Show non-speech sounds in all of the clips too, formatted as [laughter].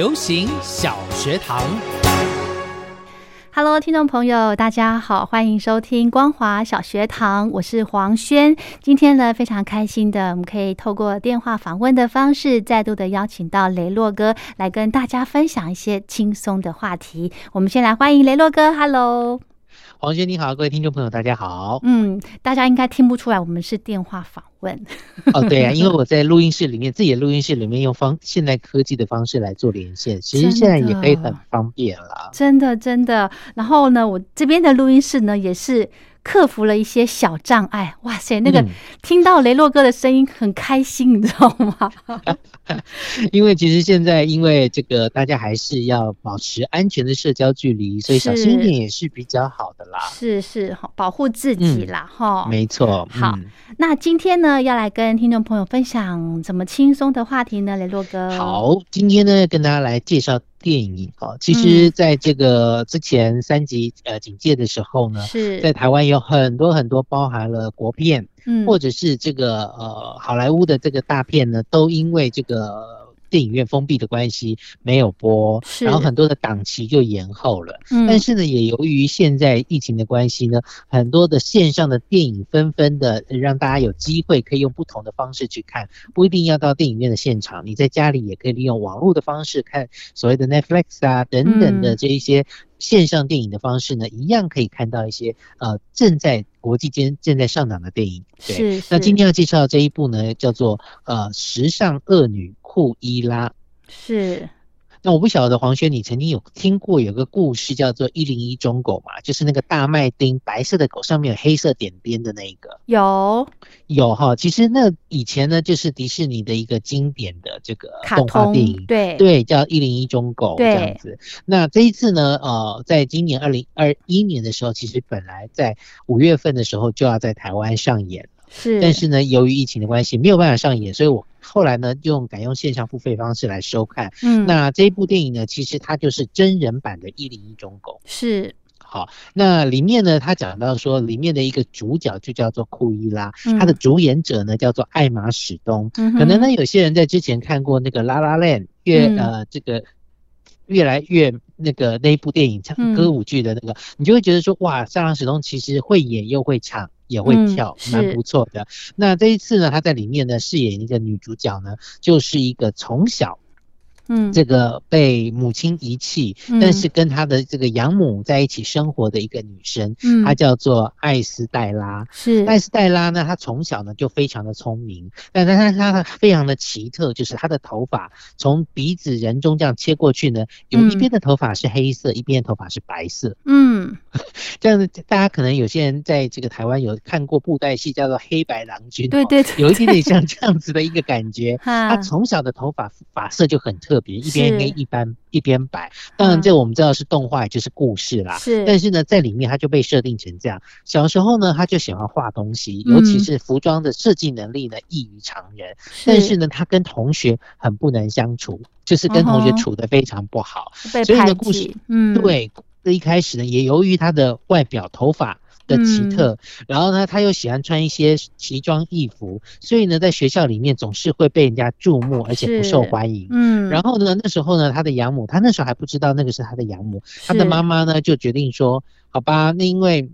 流行小学堂，Hello，听众朋友，大家好，欢迎收听光华小学堂，我是黄轩。今天呢，非常开心的，我们可以透过电话访问的方式，再度的邀请到雷洛哥来跟大家分享一些轻松的话题。我们先来欢迎雷洛哥，Hello。黄轩你好，各位听众朋友大家好。嗯，大家应该听不出来，我们是电话访问。哦，对啊，[laughs] 因为我在录音室里面，自己的录音室里面用方现代科技的方式来做连线，其实现在也可以很方便了。真的，真的。然后呢，我这边的录音室呢，也是。克服了一些小障碍，哇塞！那个听到雷洛哥的声音很开心，你知道吗？[laughs] 因为其实现在因为这个大家还是要保持安全的社交距离，所以小心一点也是比较好的啦。是是，保护自己啦，哈。没错。好，那今天呢，要来跟听众朋友分享怎么轻松的话题呢？雷洛哥。好，今天呢，跟大家来介绍。电影哦，其实在这个之前三级呃警戒的时候呢，是在台湾有很多很多包含了国片，嗯，或者是这个呃好莱坞的这个大片呢，都因为这个。电影院封闭的关系没有播，然后很多的档期就延后了。嗯，但是呢，也由于现在疫情的关系呢，很多的线上的电影纷纷的让大家有机会可以用不同的方式去看，不一定要到电影院的现场，你在家里也可以利用网络的方式看所谓的 Netflix 啊等等的这一些线上电影的方式呢，一样可以看到一些呃正在国际间正在上档的电影。是，那今天要介绍这一部呢，叫做呃时尚恶女。库伊拉是，那我不晓得黄轩，你曾经有听过有个故事叫做一零一中狗嘛？就是那个大麦丁白色的狗上面有黑色点点的那一个，有有哈。其实那以前呢，就是迪士尼的一个经典的这个动画电影，对对，叫一零一中狗这样子。那这一次呢，呃，在今年二零二一年的时候，其实本来在五月份的时候就要在台湾上演了，是，但是呢，由于疫情的关系，没有办法上演，所以我。后来呢，用改用线上付费方式来收看。嗯，那这一部电影呢，其实它就是真人版的《一零一中狗》。是，好，那里面呢，他讲到说，里面的一个主角就叫做库伊拉，他的主演者呢叫做艾玛史东。可能呢，有些人在之前看过那个《拉拉链》，越呃这个越来越那个那一部电影唱歌舞剧的那个，你就会觉得说，哇，塞朗史东其实会演又会唱。也会跳，蛮不错的。那这一次呢，她在里面呢饰演一个女主角呢，就是一个从小。嗯，这个被母亲遗弃，但是跟她的这个养母在一起生活的一个女生，嗯，她叫做艾斯黛拉。是艾斯黛拉呢，她从小呢就非常的聪明，但但是她非常的奇特，就是她的头发从鼻子人中这样切过去呢，有一边的头发是黑色，一边的头发是白色。嗯，[laughs] 这样子大家可能有些人在这个台湾有看过布袋戏，叫做《黑白郎君》，对对，有一点点像这样子的一个感觉。[laughs] 她从小的头发发色就很特。一边黑一般一边白，当然这我们知道是动画，就是故事啦。是，但是呢，在里面他就被设定成这样。小时候呢，他就喜欢画东西，尤其是服装的设计能力呢异于常人。但是呢，他跟同学很不能相处，就是跟同学处的非常不好。所以呢，故事嗯，对，这一开始呢，也由于他的外表头发。的奇特，然后呢，他又喜欢穿一些奇装异服，所以呢，在学校里面总是会被人家注目，而且不受欢迎。嗯，然后呢，那时候呢，他的养母，他那时候还不知道那个是他的养母，他的妈妈呢就决定说，好吧，那因为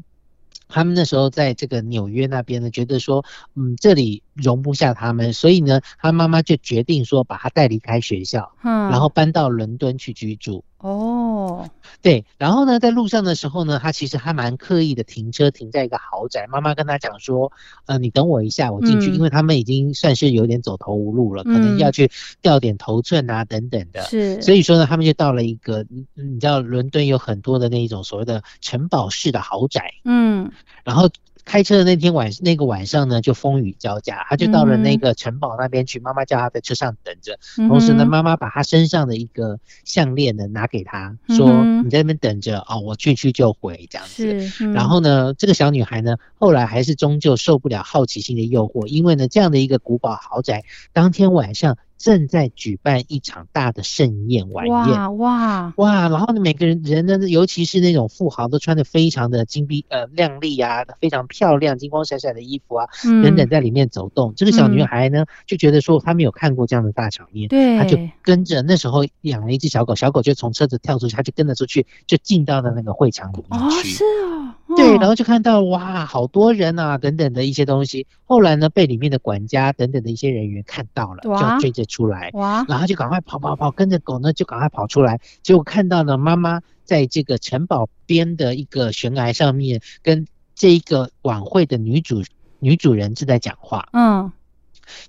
他们那时候在这个纽约那边呢，觉得说，嗯，这里容不下他们，所以呢，他妈妈就决定说，把他带离开学校，嗯，然后搬到伦敦去居住。哦，对，然后呢，在路上的时候呢，他其实还蛮刻意的停车停在一个豪宅。妈妈跟他讲说，呃，你等我一下，我进去，因为他们已经算是有点走投无路了，可能要去掉点头寸啊等等的。是，所以说呢，他们就到了一个，你知道，伦敦有很多的那一种所谓的城堡式的豪宅。嗯，然后。开车的那天晚那个晚上呢，就风雨交加，他就到了那个城堡那边去。妈妈叫他在车上等着，同时呢，妈妈把他身上的一个项链呢拿给他，说：“你在那边等着哦，我去去就回这样子。”然后呢，这个小女孩呢，后来还是终究受不了好奇心的诱惑，因为呢，这样的一个古堡豪宅，当天晚上。正在举办一场大的盛宴晚宴，哇哇哇！然后呢，每个人人呢，尤其是那种富豪，都穿的非常的金碧呃亮丽啊，非常漂亮、金光闪闪的衣服啊，等等在里面走动。这个小女孩呢，就觉得说她没有看过这样的大场面，对，她就跟着那时候养了一只小狗，小狗就从车子跳出去，她就跟着出去，就进到了那个会场里面去。是哦，对，然后就看到哇，好多人啊，等等的一些东西。后来呢，被里面的管家等等的一些人员看到了，就要追着出来，哇！然后就赶快跑跑跑，跟着狗呢就赶快跑出来，结果看到了妈妈在这个城堡边的一个悬崖上面，跟这一个晚会的女主女主人正在讲话。嗯，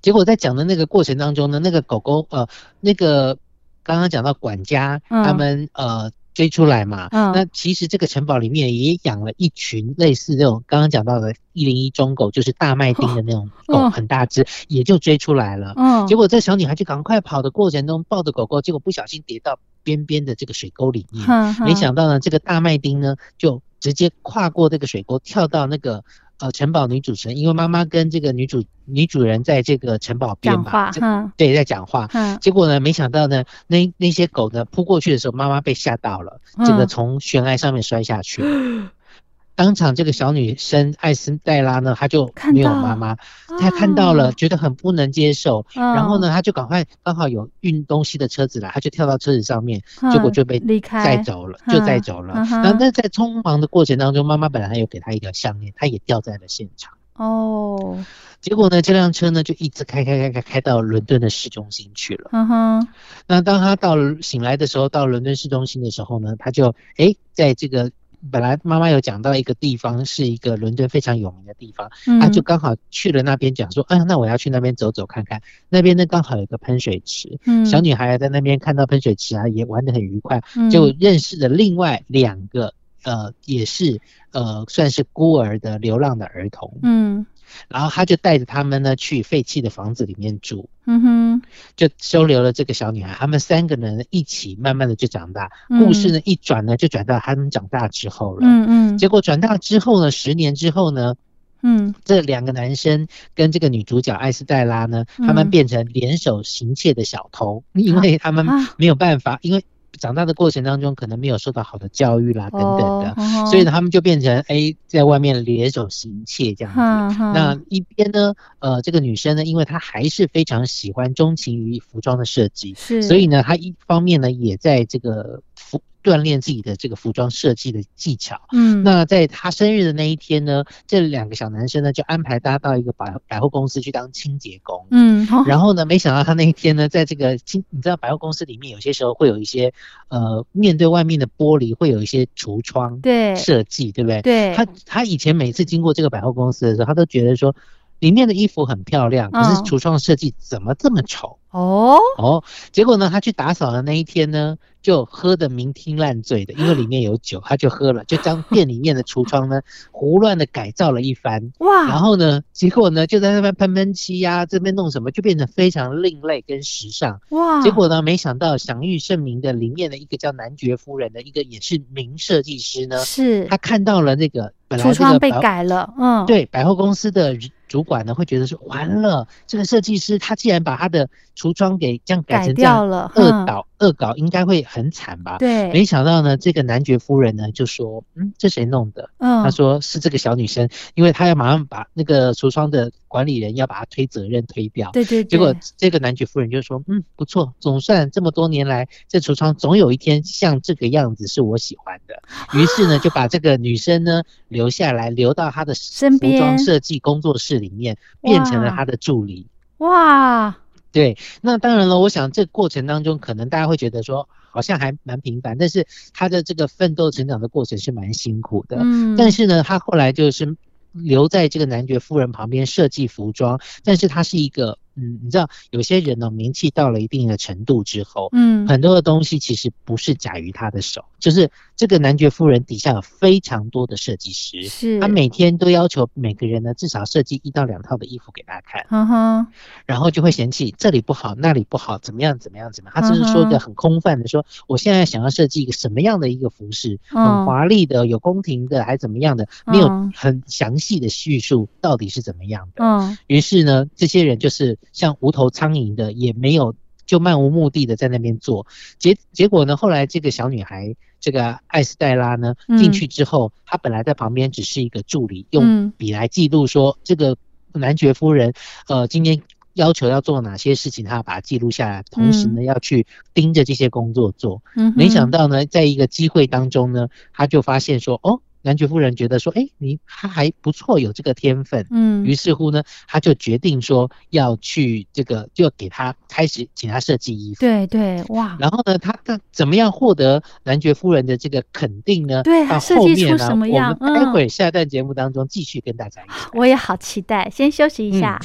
结果在讲的那个过程当中呢，那个狗狗呃，那个刚刚讲到管家他们呃。追出来嘛？嗯，那其实这个城堡里面也养了一群类似这种刚刚讲到的一零一中狗，就是大麦丁的那种狗，很大只，也就追出来了。嗯，结果这小女孩就赶快跑的过程中抱着狗狗，结果不小心跌到边边的这个水沟里面。没想到呢，这个大麦丁呢就直接跨过这个水沟，跳到那个。呃，城堡女主持人，因为妈妈跟这个女主女主人在这个城堡边嘛，对，在讲话。结果呢，没想到呢，那那些狗呢扑过去的时候，妈妈被吓到了，整个从悬崖上面摔下去。[laughs] 当场这个小女生艾森黛拉呢，她就没有妈妈，她看到了，觉得很不能接受，然后呢，她就赶快刚好有运东西的车子来，她就跳到车子上面，结果就被载走了，就载走了。然后那在匆忙的过程当中，妈妈本来还有给她一条项链，她也掉在了现场。哦，结果呢，这辆车呢就一直开开开开开到伦敦的市中心去了。嗯哼，那当他到醒来的时候，到伦敦市中心的时候呢，他就哎，在这个。本来妈妈有讲到一个地方是一个伦敦非常有名的地方，她就刚好去了那边，讲说，哎，那我要去那边走走看看。那边呢刚好有个喷水池，小女孩在那边看到喷水池啊，也玩得很愉快，就认识了另外两个，呃，也是呃算是孤儿的流浪的儿童。嗯。然后他就带着他们呢去废弃的房子里面住，嗯哼，就收留了这个小女孩。他们三个人一起慢慢的就长大。故事呢一转呢就转到他们长大之后了，嗯嗯。结果转大之后呢，十年之后呢，嗯，这两个男生跟这个女主角艾斯黛拉呢，他们变成联手行窃的小偷，因为他们没有办法，因为。长大的过程当中，可能没有受到好的教育啦，等等的，所以他们就变成哎，在外面联手行窃这样子。那一边呢，呃，这个女生呢，因为她还是非常喜欢钟情于服装的设计，是，所以呢，她一方面呢，也在这个服。锻炼自己的这个服装设计的技巧。嗯，那在他生日的那一天呢，这两个小男生呢就安排他到一个百百货公司去当清洁工。嗯，然后呢，没想到他那一天呢，在这个清，你知道百货公司里面有些时候会有一些呃，面对外面的玻璃会有一些橱窗对设计，对不对？对。他他以前每次经过这个百货公司的时候，他都觉得说里面的衣服很漂亮，可是橱窗设计怎么这么丑？哦哦，结果呢，他去打扫的那一天呢。就喝的酩酊烂醉的，因为里面有酒，[laughs] 他就喝了，就将店里面的橱窗呢 [laughs] 胡乱的改造了一番。哇！然后呢，结果呢就在那边喷喷漆呀，这边弄什么，就变得非常另类跟时尚。哇！结果呢，没想到享誉盛名的里面的一个叫男爵夫人的一个也是名设计师呢，是他看到了那个橱窗被改了，嗯，对，百货公司的主管呢会觉得说，完了，这个设计师他既然把他的橱窗给这样改成这样恶搞恶搞，应该会。很惨吧？对，没想到呢，这个男爵夫人呢就说：“嗯，这谁弄的？”嗯，他说是这个小女生，因为他要马上把那个橱窗的管理人要把他推责任推掉。对对。结果这个男爵夫人就说：“嗯，不错，总算这么多年来，这橱窗总有一天像这个样子是我喜欢的。”于是呢，就把这个女生呢留下来，留到他的，服装设计工作室里面，变成了他的助理。哇！对，那当然了，我想这过程当中，可能大家会觉得说。好像还蛮平凡，但是他的这个奋斗成长的过程是蛮辛苦的。嗯，但是呢，他后来就是留在这个男爵夫人旁边设计服装，但是他是一个。嗯，你知道有些人呢，名气到了一定的程度之后，嗯，很多的东西其实不是假于他的手，就是这个男爵夫人底下有非常多的设计师，是，他每天都要求每个人呢至少设计一到两套的衣服给大家看，嗯哼，然后就会嫌弃这里不好，那里不好，怎么样怎么样怎么样，他只是说的很空泛的说，我现在想要设计一个什么样的一个服饰，很华丽的，有宫廷的，还怎么样的，没有很详细的叙述到底是怎么样的，嗯，于是呢，这些人就是。像无头苍蝇的，也没有就漫无目的的在那边做，结结果呢？后来这个小女孩，这个艾斯黛拉呢，进去之后，她本来在旁边只是一个助理，用笔来记录说这个男爵夫人，呃，今天要求要做哪些事情，她要把它记录下来，同时呢，要去盯着这些工作做。没想到呢，在一个机会当中呢，她就发现说，哦。男爵夫人觉得说：“哎，你他还不错，有这个天分。”嗯，于是乎呢，他就决定说要去这个，就给他开始请他设计衣服。对对，哇！然后呢，他的怎么样获得男爵夫人的这个肯定呢？对，设计出什么样？我们待会下段节目当中继续跟大家。我也好期待，先休息一下。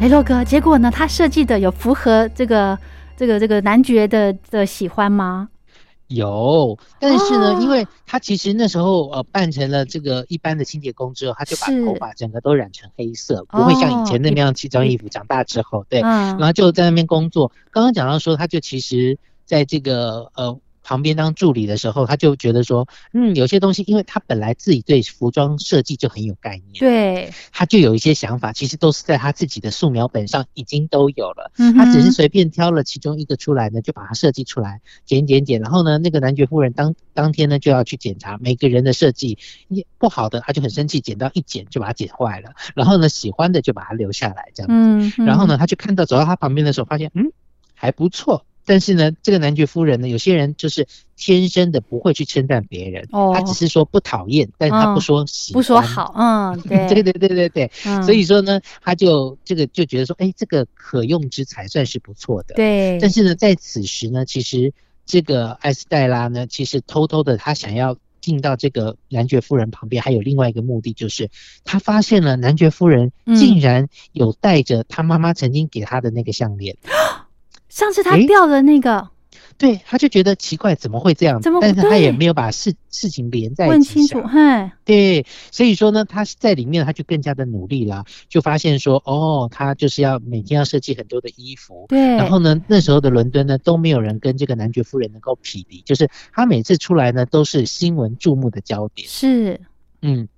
雷洛哥，结果呢？他设计的有符合这个这个这个男爵的的喜欢吗？有，但是呢，因为他其实那时候呃扮成了这个一般的清洁工之后，他就把头发整个都染成黑色，不会像以前那样奇装异服。长大之后，对，然后就在那边工作。刚刚讲到说，他就其实在这个呃。旁边当助理的时候，他就觉得说，嗯，有些东西，因为他本来自己对服装设计就很有概念，对，他就有一些想法，其实都是在他自己的素描本上已经都有了，嗯他只是随便挑了其中一个出来呢，就把它设计出来，剪剪剪，然后呢，那个男爵夫人当当天呢就要去检查每个人的设计，不好的他就很生气，剪刀一剪就把它剪坏了，然后呢，喜欢的就把它留下来这样子，然后呢，他就看到走到他旁边的时候，发现嗯还不错。但是呢，这个男爵夫人呢，有些人就是天生的不会去称赞别人，他只是说不讨厌，但是他不说喜，不说好，[laughs] 嗯，对，对对对对对，所以说呢，他就这个就觉得说，哎，这个可用之才算是不错的，对。但是呢，在此时呢，其实这个艾斯黛拉呢，其实偷偷的，他想要进到这个男爵夫人旁边，还有另外一个目的，就是他发现了男爵夫人竟然有戴着他妈妈曾经给他的那个项链。[gasps] 上次他掉的那个，对，他就觉得奇怪，怎么会这样？怎么？但是他也没有把事事情连在一起。问清楚，嘿，对，所以说呢，他在里面他就更加的努力了，就发现说，哦，他就是要每天要设计很多的衣服，对。然后呢，那时候的伦敦呢，都没有人跟这个男爵夫人能够匹敌，就是他每次出来呢，都是新闻注目的焦点。是，嗯。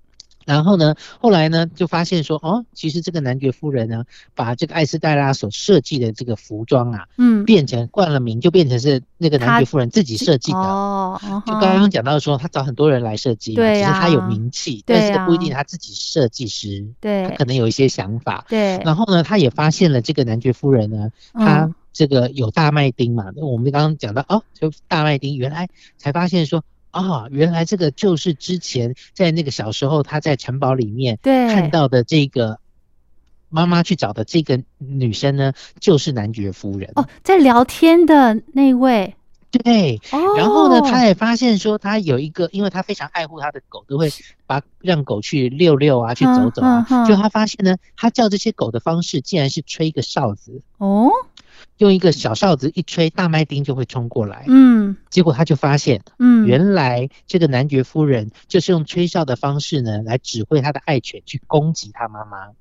然后呢，后来呢，就发现说，哦，其实这个男爵夫人呢，把这个艾斯黛拉所设计的这个服装啊，嗯，变成冠了名，就变成是那个男爵夫人自己设计的。哦，就刚刚讲到说，他找很多人来设计，对只是他有名气，但是不一定他自己设计师，对，他可能有一些想法，对。然后呢，他也发现了这个男爵夫人呢，他这个有大麦丁嘛，我们刚刚讲到哦，就大麦丁，原来才发现说。啊，原来这个就是之前在那个小时候他在城堡里面看到的这个妈妈去找的这个女生呢，就是男爵夫人哦，在聊天的那位。对，然后呢，他也发现说他有一个，因为他非常爱护他的狗，都会把让狗去遛遛啊，去走走啊。就他发现呢，他叫这些狗的方式竟然是吹一个哨子哦。用一个小哨子一吹，大麦丁就会冲过来。嗯，结果他就发现，嗯，原来这个男爵夫人就是用吹哨的方式呢，来指挥他的爱犬去攻击他妈妈。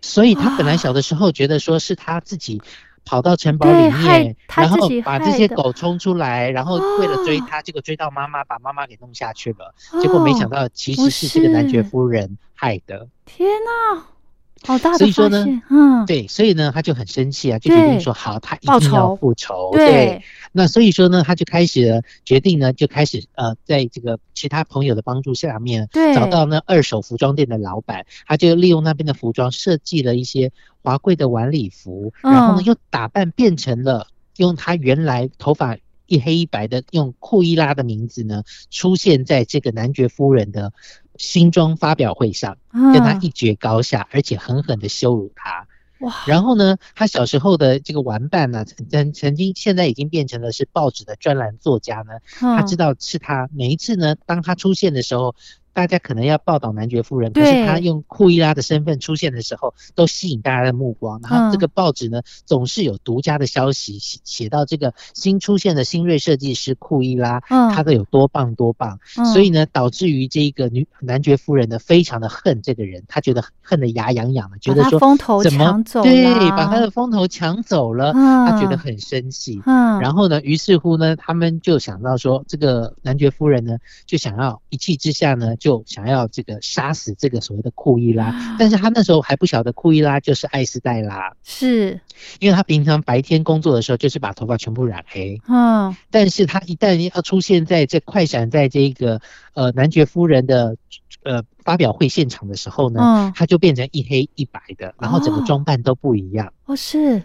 所以他本来小的时候觉得说是他自己跑到城堡里面，然后把这些狗冲出来，然后为了追他，结果追到妈妈，把妈妈给弄下去了。结果没想到其实是这个男爵夫人害的。天哪！好大的所以说呢，嗯，对，所以呢，他就很生气啊，就决定说好，他一定要复仇。对，那所以说呢，他就开始决定呢，就开始呃，在这个其他朋友的帮助下面，找到那二手服装店的老板，他就利用那边的服装设计了一些华贵的晚礼服，然后呢，又打扮变成了用他原来头发。一黑一白的，用库伊拉的名字呢，出现在这个男爵夫人的新装发表会上，跟他一决高下，而且狠狠的羞辱他。哇！然后呢，他小时候的这个玩伴呢，曾曾经现在已经变成了是报纸的专栏作家呢。他知道是他每一次呢，当他出现的时候。大家可能要报道男爵夫人，可是他用库伊拉的身份出现的时候，都吸引大家的目光。然后这个报纸呢，总是有独家的消息写写到这个新出现的新锐设计师库伊拉，他的有多棒多棒。所以呢，导致于这个女男爵夫人呢，非常的恨这个人，他觉得恨得牙痒痒的，觉得说风头怎么对把他的风头抢走了，他觉得很生气。然后呢，于是乎呢，他们就想到说，这个男爵夫人呢，就想要一气之下呢。就想要这个杀死这个所谓的库伊拉，但是他那时候还不晓得库伊拉就是艾斯黛拉，是。因为他平常白天工作的时候就是把头发全部染黑，嗯，但是他一旦要出现在这快闪在这个呃男爵夫人的呃发表会现场的时候呢，他就变成一黑一白的，然后整个装扮都不一样，哦是，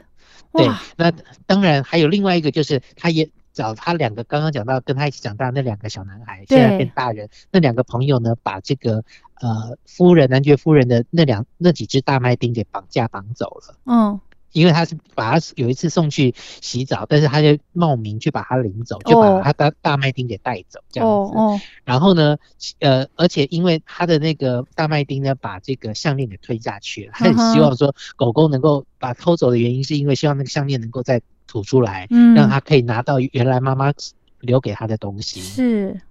对，那当然还有另外一个就是他也。找他两个刚刚讲到跟他一起长大那两个小男孩，现在变大人，那两个朋友呢，把这个呃夫人男爵夫人的那两那几只大麦丁给绑架绑走了。嗯，因为他是把他有一次送去洗澡，但是他就冒名去把他领走，就把他大大麦丁给带走这样子。哦哦。然后呢，呃，而且因为他的那个大麦丁呢，把这个项链给推下去了，他很希望说狗狗能够把偷走的原因，是因为希望那个项链能够在。吐出来，嗯，让他可以拿到原来妈妈留给他的东西。是，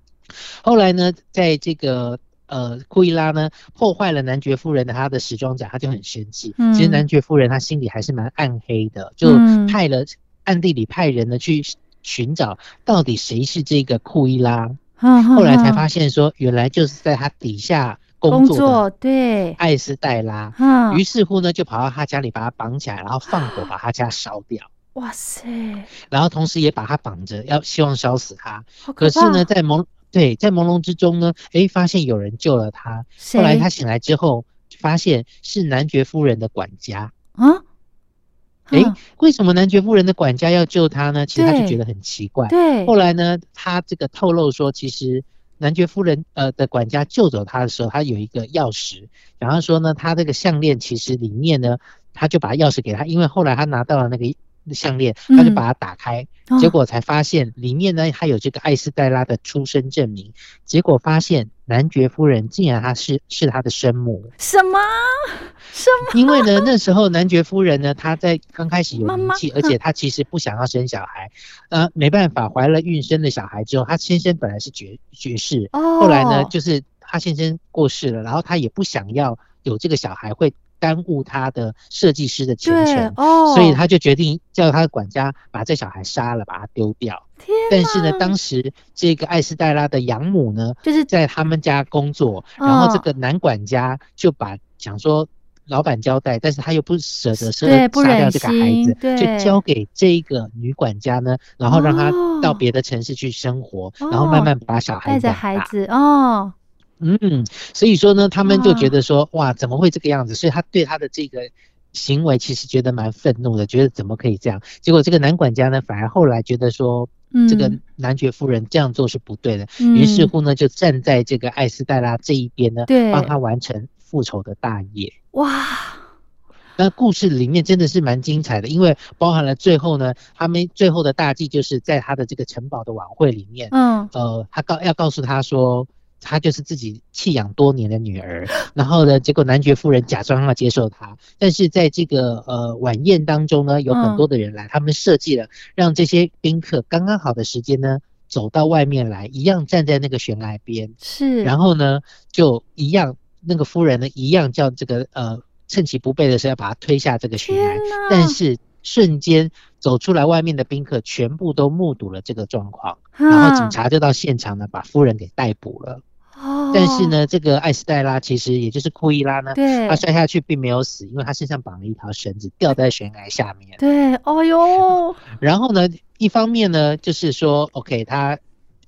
后来呢，在这个呃库伊拉呢破坏了男爵夫人的他的时装展，他就很生气。嗯，其实男爵夫人他心里还是蛮暗黑的，就派了暗地里派人呢去寻找到底谁是这个库伊拉。后来才发现说，原来就是在他底下工作对艾斯黛拉。嗯，于是乎呢，就跑到他家里把他绑起来，然后放火把他家烧掉。哇塞！然后同时也把他绑着，要希望烧死他。可是呢，在朦对在朦胧之中呢，哎，发现有人救了他。后来他醒来之后，发现是男爵夫人的管家啊。哎，为什么男爵夫人的管家要救他呢？其实他就觉得很奇怪。对。后来呢，他这个透露说，其实男爵夫人呃的管家救走他的时候，他有一个钥匙，然后说呢，他这个项链其实里面呢，他就把钥匙给他，因为后来他拿到了那个。项链，他就把它打开，结果才发现里面呢还有这个艾斯黛拉的出生证明。结果发现男爵夫人竟然她是是他的生母。什么？什么？因为呢那时候男爵夫人呢她在刚开始有名气，而且她其实不想要生小孩，呃没办法怀了孕生了小孩之后，她先生本来是爵爵士，后来呢就是她先生过世了，然后她也不想要有这个小孩会。耽误他的设计师的前程，所以他就决定叫他的管家把这小孩杀了，把他丢掉。但是呢，当时这个艾斯黛拉的养母呢，就是在他们家工作，然后这个男管家就把想说老板交代，但是他又不舍得杀杀掉这个孩子，就交给这个女管家呢，然后让他到别的城市去生活，然后慢慢把小孩带着孩子哦。嗯，所以说呢，他们就觉得说，哇，怎么会这个样子？所以他对他的这个行为其实觉得蛮愤怒的，觉得怎么可以这样？结果这个男管家呢，反而后来觉得说，这个男爵夫人这样做是不对的，于是乎呢，就站在这个艾斯黛拉这一边呢，帮他完成复仇的大业。哇，那故事里面真的是蛮精彩的，因为包含了最后呢，他们最后的大计就是在他的这个城堡的晚会里面，嗯，呃，他告要告诉他说。他就是自己弃养多年的女儿，然后呢，结果男爵夫人假装要接受她，但是在这个呃晚宴当中呢，有很多的人来，他们设计了让这些宾客刚刚好的时间呢，走到外面来，一样站在那个悬崖边，是，然后呢，就一样那个夫人呢，一样叫这个呃趁其不备的时候要把他推下这个悬崖，但是瞬间走出来外面的宾客全部都目睹了这个状况，然后警察就到现场呢，把夫人给逮捕了。但是呢，这个艾斯黛拉其实也就是库伊拉呢，他摔下去并没有死，因为他身上绑了一条绳子，吊在悬崖下面。对，哦哟。[laughs] 然后呢，一方面呢，就是说，OK，他。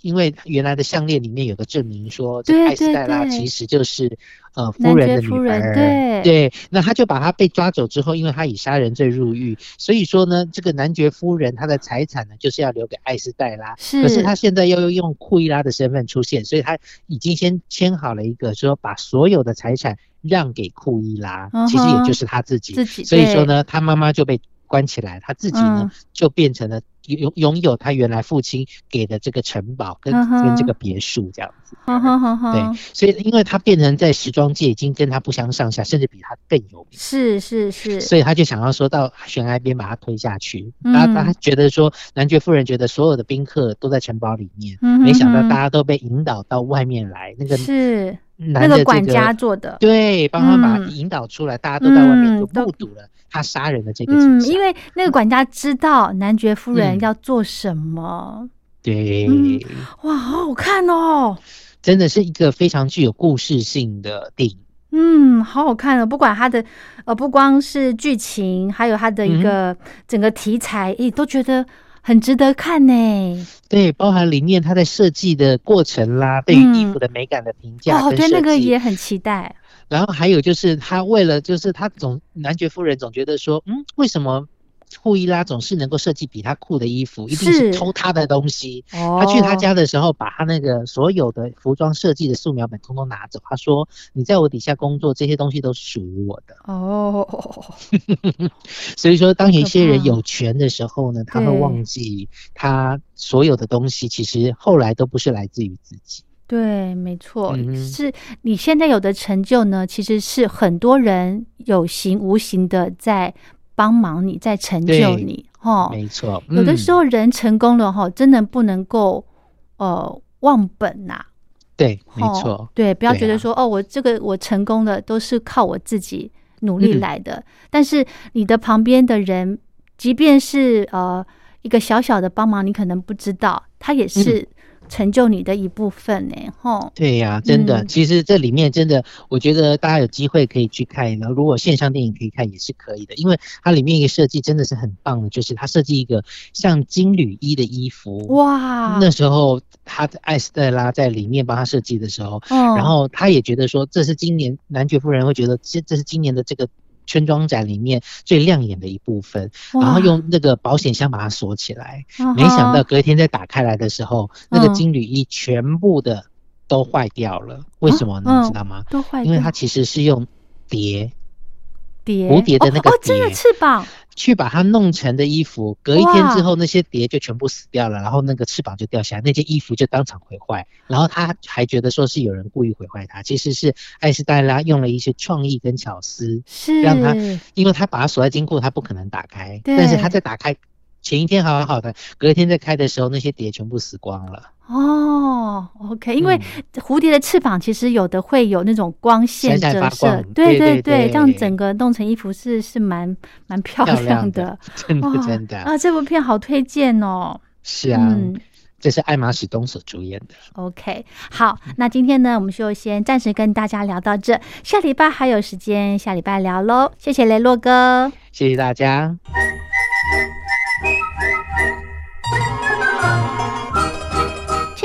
因为原来的项链里面有个证明说，这艾斯黛拉其实就是呃夫人的女儿，对对。那他就把他被抓走之后，因为他以杀人罪入狱，所以说呢，这个男爵夫人他的财产呢就是要留给艾斯黛拉。是。可是他现在又用库伊拉的身份出现，所以他已经先签好了一个说把所有的财产让给库伊拉，其实也就是他自己。自己。所以说呢，他妈妈就被关起来，他自己呢就变成了。拥拥有他原来父亲给的这个城堡跟跟这个别墅这样子，对，所以因为他变成在时装界已经跟他不相上下，甚至比他更有名，是是是，所以他就想要说到悬崖边把他推下去，然后他觉得说男爵夫人觉得所有的宾客都在城堡里面，没想到大家都被引导到外面来，那个是那个管家做的，对，帮他把引导出来，大家都在外面就目睹了。他杀人的这个嗯，因为那个管家知道男爵夫人要做什么。对，哇，好好看哦。真的是一个非常具有故事性的电影。嗯，好好看哦！不管它的呃，不光是剧情，还有它的一个整个题材，诶，都觉得很值得看呢。对，包含里面它在设计的过程啦，对于衣服的美感的评价哦，对，那个也很期待。然后还有就是他为了，就是他总男爵夫人总觉得说，嗯，为什么？库伊拉总是能够设计比他酷的衣服，一定是偷他的东西。他去他家的时候，把他那个所有的服装设计的素描本通通拿走。他说：“你在我底下工作，这些东西都是属于我的。”哦，[laughs] 所以说，当有一些人有权的时候呢，他会忘记他所有的东西，其实后来都不是来自于自己。对，没错，是你现在有的成就呢，其实是很多人有形无形的在。帮忙你，在成就你，哈，没错。有的时候人成功了，哈，真的不能够呃忘本呐。对，没错。对，不要觉得说哦，我这个我成功了都是靠我自己努力来的。但是你的旁边的人，即便是呃一个小小的帮忙，你可能不知道，他也是。成就你的一部分呢，吼。对呀，真的，其实这里面真的，我觉得大家有机会可以去看。然后，如果线上电影可以看也是可以的，因为它里面一个设计真的是很棒的，就是它设计一个像金缕衣的衣服。哇！那时候他艾斯黛拉在里面帮他设计的时候，然后他也觉得说，这是今年男爵夫人会觉得，这这是今年的这个。村庄展里面最亮眼的一部分，然后用那个保险箱把它锁起来。没想到隔天再打开来的时候，那个金缕衣全部的都坏掉了。为什么呢？你知道吗？都坏，因为它其实是用蝶。蝶蝴蝶的那个哦，真的翅膀，去把它弄成的衣服，隔一天之后，那些蝶就全部死掉了，然后那个翅膀就掉下来，那件衣服就当场毁坏。然后他还觉得说是有人故意毁坏它，其实是艾斯黛拉用了一些创意跟巧思，是。让他，因为他把它锁在金库，他不可能打开，但是他在打开前一天好好的，隔天再开的时候，那些蝶全部死光了。哦，OK，因为蝴蝶的翅膀其实有的会有那种光线折射，对对对，这样整个弄成衣服是是蛮蛮漂亮的，真的真的啊！这部片好推荐哦。是啊，这是艾玛史东所主演的。OK，好，那今天呢，我们就先暂时跟大家聊到这，下礼拜还有时间，下礼拜聊喽。谢谢雷洛哥，谢谢大家。Thank you.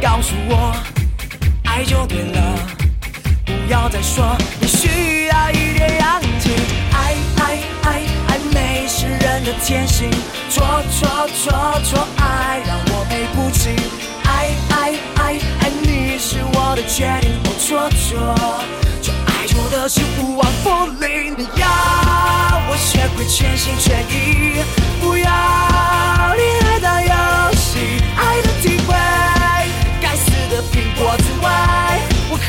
告诉我，爱就对了。不要再说你需要一点氧气，爱爱爱爱美是人的天性，错错错错，爱让我没骨气，爱爱爱爱你是我的决定，我错错。做的是无往不利，你要我学会全心全意，不要恋爱当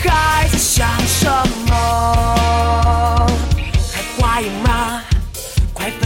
还在想什么？还怀疑吗？